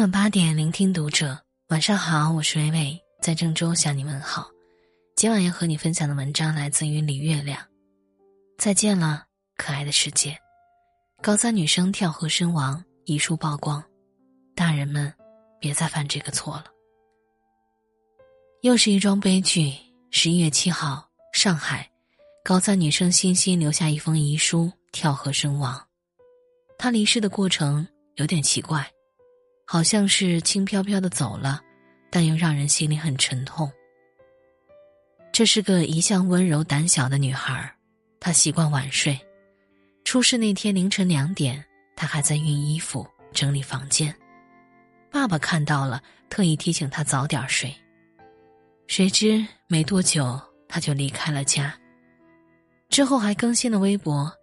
晚八点，聆听读者。晚上好，我是微微，在郑州向你问好。今晚要和你分享的文章来自于李月亮。再见了，可爱的世界。高三女生跳河身亡，遗书曝光，大人们别再犯这个错了。又是一桩悲剧。十一月七号，上海，高三女生欣欣留下一封遗书，跳河身亡。她离世的过程有点奇怪。好像是轻飘飘的走了，但又让人心里很沉痛。这是个一向温柔胆小的女孩，她习惯晚睡。出事那天凌晨两点，她还在熨衣服、整理房间。爸爸看到了，特意提醒她早点睡。谁知没多久，她就离开了家。之后还更新了微博。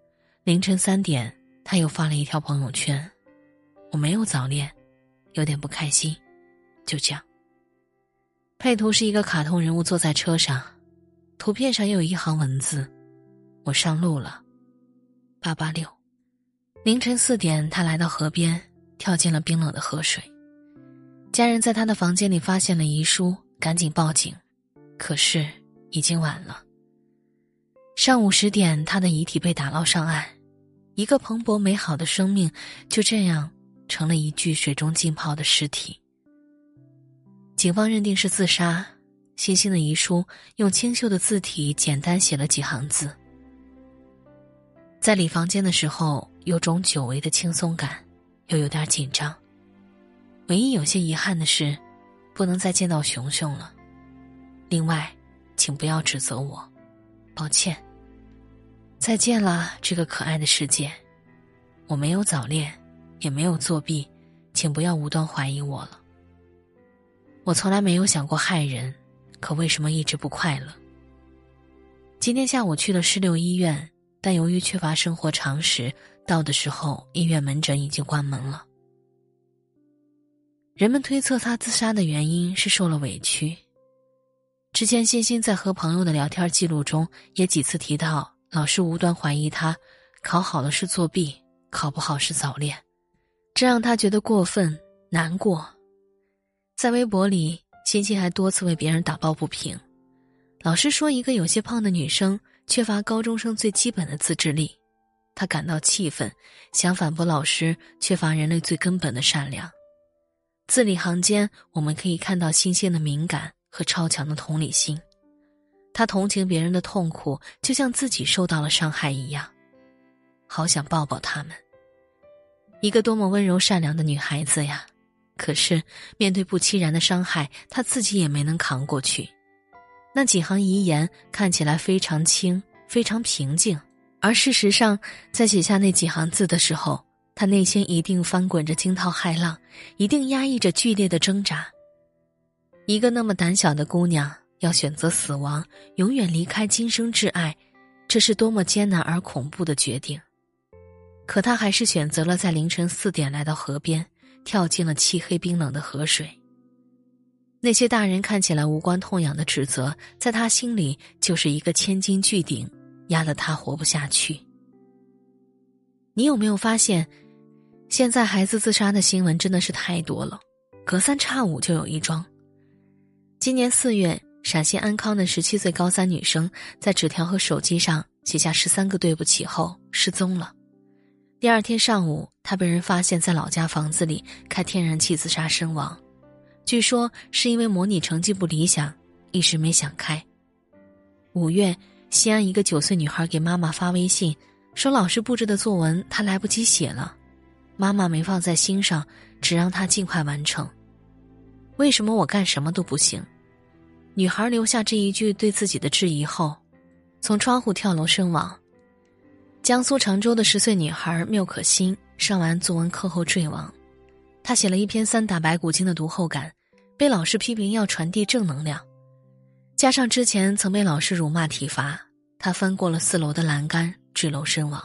凌晨三点，她又发了一条朋友圈：“我没有早恋。”有点不开心，就这样。配图是一个卡通人物坐在车上，图片上又有一行文字：“我上路了。”八八六，凌晨四点，他来到河边，跳进了冰冷的河水。家人在他的房间里发现了遗书，赶紧报警，可是已经晚了。上午十点，他的遗体被打捞上岸，一个蓬勃美好的生命就这样。成了一具水中浸泡的尸体。警方认定是自杀。欣欣的遗书用清秀的字体简单写了几行字。在理房间的时候，有种久违的轻松感，又有点紧张。唯一有些遗憾的是，不能再见到熊熊了。另外，请不要指责我，抱歉。再见了，这个可爱的世界。我没有早恋。也没有作弊，请不要无端怀疑我了。我从来没有想过害人，可为什么一直不快乐？今天下午去了市六医院，但由于缺乏生活常识，到的时候医院门诊已经关门了。人们推测他自杀的原因是受了委屈。之前欣欣在和朋友的聊天记录中也几次提到，老师无端怀疑他，考好了是作弊，考不好是早恋。这让他觉得过分难过，在微博里，欣欣还多次为别人打抱不平。老师说，一个有些胖的女生缺乏高中生最基本的自制力，他感到气愤，想反驳老师缺乏人类最根本的善良。字里行间，我们可以看到欣欣的敏感和超强的同理心，他同情别人的痛苦，就像自己受到了伤害一样，好想抱抱他们。一个多么温柔善良的女孩子呀！可是面对不期然的伤害，她自己也没能扛过去。那几行遗言看起来非常轻，非常平静，而事实上，在写下那几行字的时候，她内心一定翻滚着惊涛骇浪，一定压抑着剧烈的挣扎。一个那么胆小的姑娘，要选择死亡，永远离开今生挚爱，这是多么艰难而恐怖的决定。可他还是选择了在凌晨四点来到河边，跳进了漆黑冰冷的河水。那些大人看起来无关痛痒的指责，在他心里就是一个千斤巨顶，压得他活不下去。你有没有发现，现在孩子自杀的新闻真的是太多了，隔三差五就有一桩。今年四月，陕西安康的十七岁高三女生在纸条和手机上写下十三个对不起后失踪了。第二天上午，他被人发现在老家房子里开天然气自杀身亡，据说是因为模拟成绩不理想，一时没想开。五月，西安一个九岁女孩给妈妈发微信，说老师布置的作文她来不及写了，妈妈没放在心上，只让她尽快完成。为什么我干什么都不行？女孩留下这一句对自己的质疑后，从窗户跳楼身亡。江苏常州的十岁女孩缪可欣上完作文课后坠亡，她写了一篇三打白骨精的读后感，被老师批评要传递正能量，加上之前曾被老师辱骂体罚，她翻过了四楼的栏杆坠楼身亡。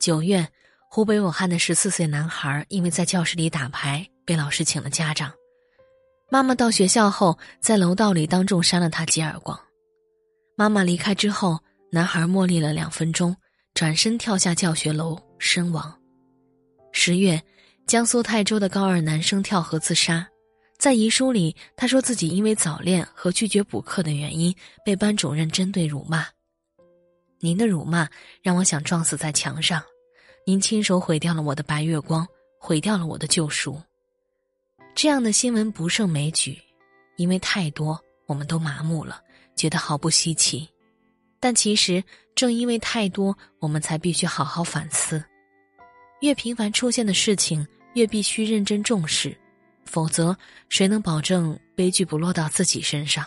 九月，湖北武汉的十四岁男孩因为在教室里打牌被老师请了家长，妈妈到学校后在楼道里当众扇了他几耳光，妈妈离开之后，男孩默立了两分钟。转身跳下教学楼身亡。十月，江苏泰州的高二男生跳河自杀，在遗书里，他说自己因为早恋和拒绝补课的原因被班主任针对辱骂。您的辱骂让我想撞死在墙上，您亲手毁掉了我的白月光，毁掉了我的救赎。这样的新闻不胜枚举，因为太多，我们都麻木了，觉得毫不稀奇。但其实正因为太多，我们才必须好好反思。越频繁出现的事情。越必须认真重视，否则谁能保证悲剧不落到自己身上？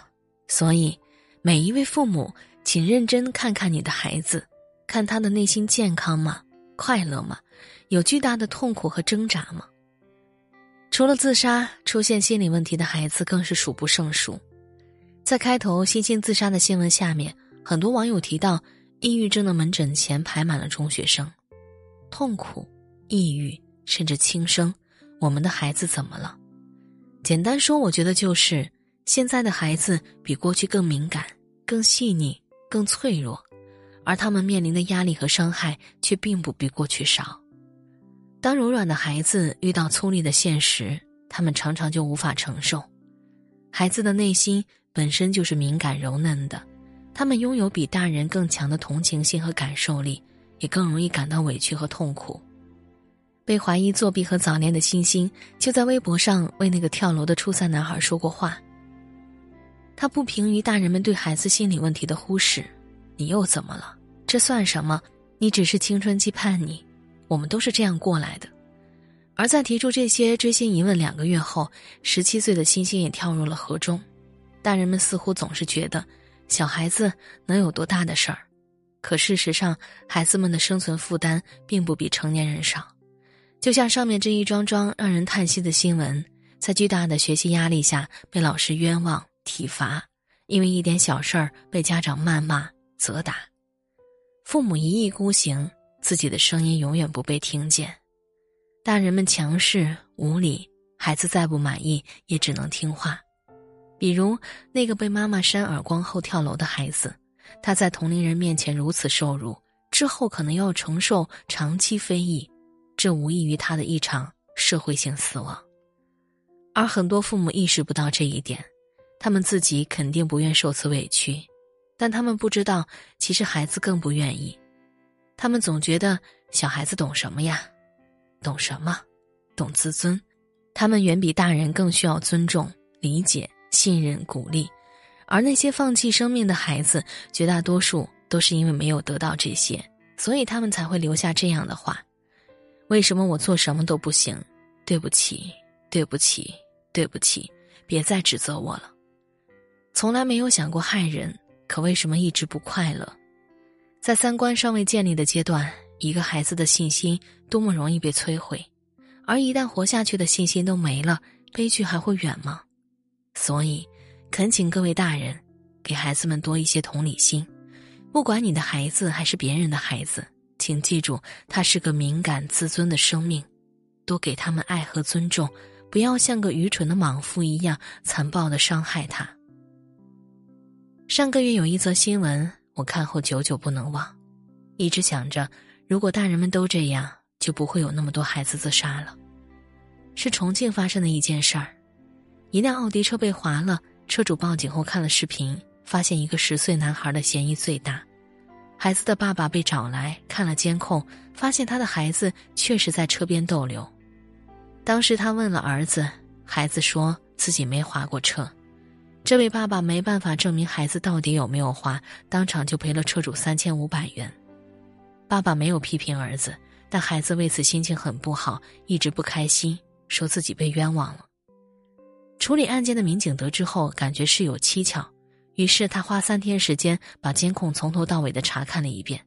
所以，每一位父母，请认真看看你的孩子，看他的内心健康吗？快乐吗？有巨大的痛苦和挣扎吗？除了自杀，出现心理问题的孩子更是数不胜数。在开头欣欣自杀的新闻下面，很多网友提到，抑郁症的门诊前排满了中学生，痛苦，抑郁。甚至轻生，我们的孩子怎么了？简单说，我觉得就是现在的孩子比过去更敏感、更细腻、更脆弱，而他们面临的压力和伤害却并不比过去少。当柔软的孩子遇到粗粝的现实，他们常常就无法承受。孩子的内心本身就是敏感柔嫩的，他们拥有比大人更强的同情心和感受力，也更容易感到委屈和痛苦。被怀疑作弊和早恋的星星，就在微博上为那个跳楼的初三男孩说过话。他不平于大人们对孩子心理问题的忽视，你又怎么了？这算什么？你只是青春期叛逆，我们都是这样过来的。而在提出这些追星疑问两个月后，十七岁的星星也跳入了河中。大人们似乎总是觉得，小孩子能有多大的事儿？可事实上，孩子们的生存负担并不比成年人少。就像上面这一桩桩让人叹息的新闻，在巨大的学习压力下被老师冤枉体罚，因为一点小事儿被家长谩骂责打，父母一意孤行，自己的声音永远不被听见，大人们强势无理，孩子再不满意也只能听话。比如那个被妈妈扇耳光后跳楼的孩子，他在同龄人面前如此受辱，之后可能要承受长期非议。这无异于他的一场社会性死亡，而很多父母意识不到这一点，他们自己肯定不愿受此委屈，但他们不知道，其实孩子更不愿意。他们总觉得小孩子懂什么呀？懂什么？懂自尊。他们远比大人更需要尊重、理解、信任、鼓励，而那些放弃生命的孩子，绝大多数都是因为没有得到这些，所以他们才会留下这样的话。为什么我做什么都不行？对不起，对不起，对不起！别再指责我了。从来没有想过害人，可为什么一直不快乐？在三观尚未建立的阶段，一个孩子的信心多么容易被摧毁，而一旦活下去的信心都没了，悲剧还会远吗？所以，恳请各位大人，给孩子们多一些同理心，不管你的孩子还是别人的孩子。请记住，他是个敏感、自尊的生命，多给他们爱和尊重，不要像个愚蠢的莽夫一样残暴的伤害他。上个月有一则新闻，我看后久久不能忘，一直想着，如果大人们都这样，就不会有那么多孩子自杀了。是重庆发生的一件事儿，一辆奥迪车被划了，车主报警后看了视频，发现一个十岁男孩的嫌疑最大。孩子的爸爸被找来看了监控，发现他的孩子确实在车边逗留。当时他问了儿子，孩子说自己没划过车。这位爸爸没办法证明孩子到底有没有划，当场就赔了车主三千五百元。爸爸没有批评儿子，但孩子为此心情很不好，一直不开心，说自己被冤枉了。处理案件的民警得知后，感觉事有蹊跷。于是他花三天时间把监控从头到尾的查看了一遍，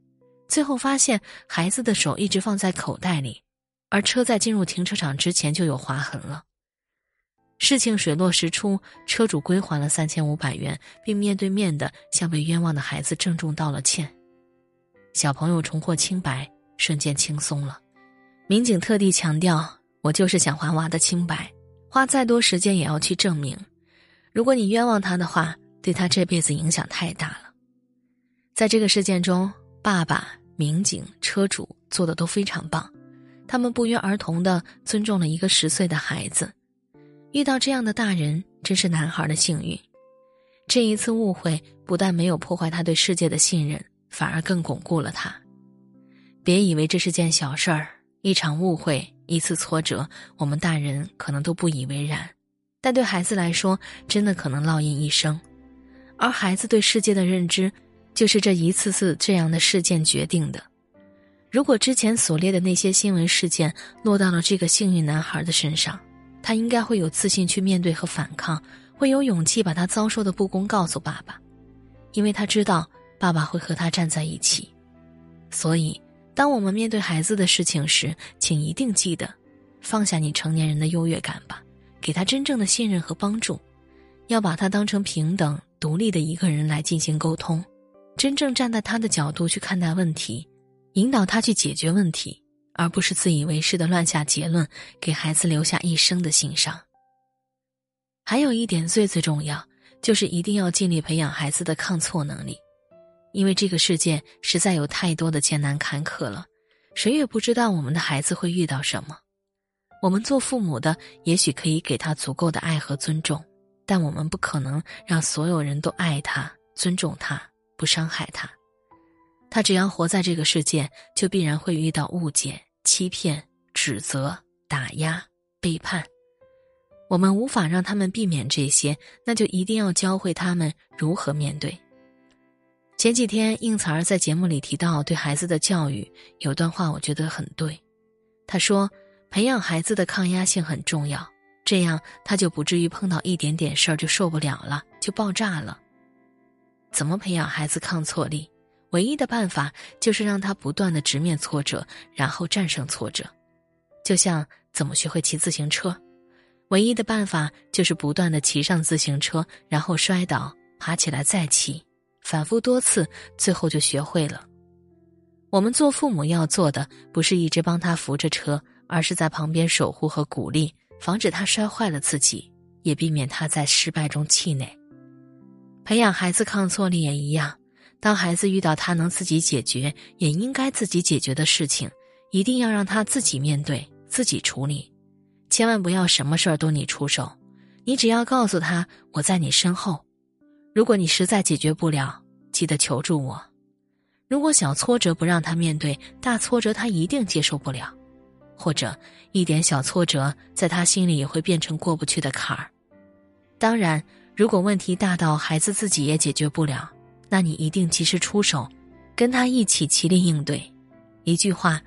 最后发现孩子的手一直放在口袋里，而车在进入停车场之前就有划痕了。事情水落石出，车主归还了三千五百元，并面对面的向被冤枉的孩子郑重道了歉。小朋友重获清白，瞬间轻松了。民警特地强调：“我就是想还娃的清白，花再多时间也要去证明。如果你冤枉他的话。”对他这辈子影响太大了，在这个事件中，爸爸、民警、车主做的都非常棒，他们不约而同的尊重了一个十岁的孩子。遇到这样的大人，真是男孩的幸运。这一次误会不但没有破坏他对世界的信任，反而更巩固了他。别以为这是件小事儿，一场误会，一次挫折，我们大人可能都不以为然，但对孩子来说，真的可能烙印一生。而孩子对世界的认知，就是这一次次这样的事件决定的。如果之前所列的那些新闻事件落到了这个幸运男孩的身上，他应该会有自信去面对和反抗，会有勇气把他遭受的不公告诉爸爸，因为他知道爸爸会和他站在一起。所以，当我们面对孩子的事情时，请一定记得放下你成年人的优越感吧，给他真正的信任和帮助，要把他当成平等、独立的一个人来进行沟通，真正站在他的角度去看待问题，引导他去解决问题。而不是自以为是的乱下结论，给孩子留下一生的心伤。还有一点最最重要，就是一定要尽力培养孩子的抗挫能力，因为这个世界实在有太多的艰难坎坷了，谁也不知道我们的孩子会遇到什么。我们做父母的也许可以给他足够的爱和尊重，但我们不可能让所有人都爱他、尊重他、不伤害他。他只要活在这个世界，就必然会遇到误解、欺骗、指责、打压、背叛。我们无法让他们避免这些，那就一定要教会他们如何面对。前几天，应采儿在节目里提到对孩子的教育，有段话我觉得很对。他说：“培养孩子的抗压性很重要，这样他就不至于碰到一点点事儿就受不了了，就爆炸了。”怎么培养孩子抗挫力？唯一的办法就是让他不断的直面挫折，然后战胜挫折，就像怎么学会骑自行车，唯一的办法就是不断的骑上自行车，然后摔倒，爬起来再骑，反复多次，最后就学会了。我们做父母要做的不是一直帮他扶着车，而是在旁边守护和鼓励，防止他摔坏了自己，也避免他在失败中气馁。培养孩子抗挫力也一样。当孩子遇到他能自己解决，也应该自己解决的事情，一定要让他自己面对、自己处理，千万不要什么事儿都你出手。你只要告诉他我在你身后，如果你实在解决不了，记得求助我。如果小挫折不让他面对，大挫折他一定接受不了，或者一点小挫折在他心里也会变成过不去的坎儿。当然，如果问题大到孩子自己也解决不了。那你一定及时出手，跟他一起齐力应对。一句话，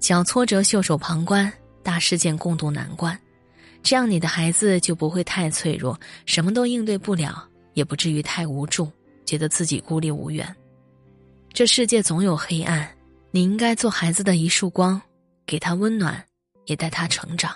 小挫折袖手旁观，大事件共度难关。这样你的孩子就不会太脆弱，什么都应对不了，也不至于太无助，觉得自己孤立无援。这世界总有黑暗，你应该做孩子的一束光，给他温暖，也带他成长。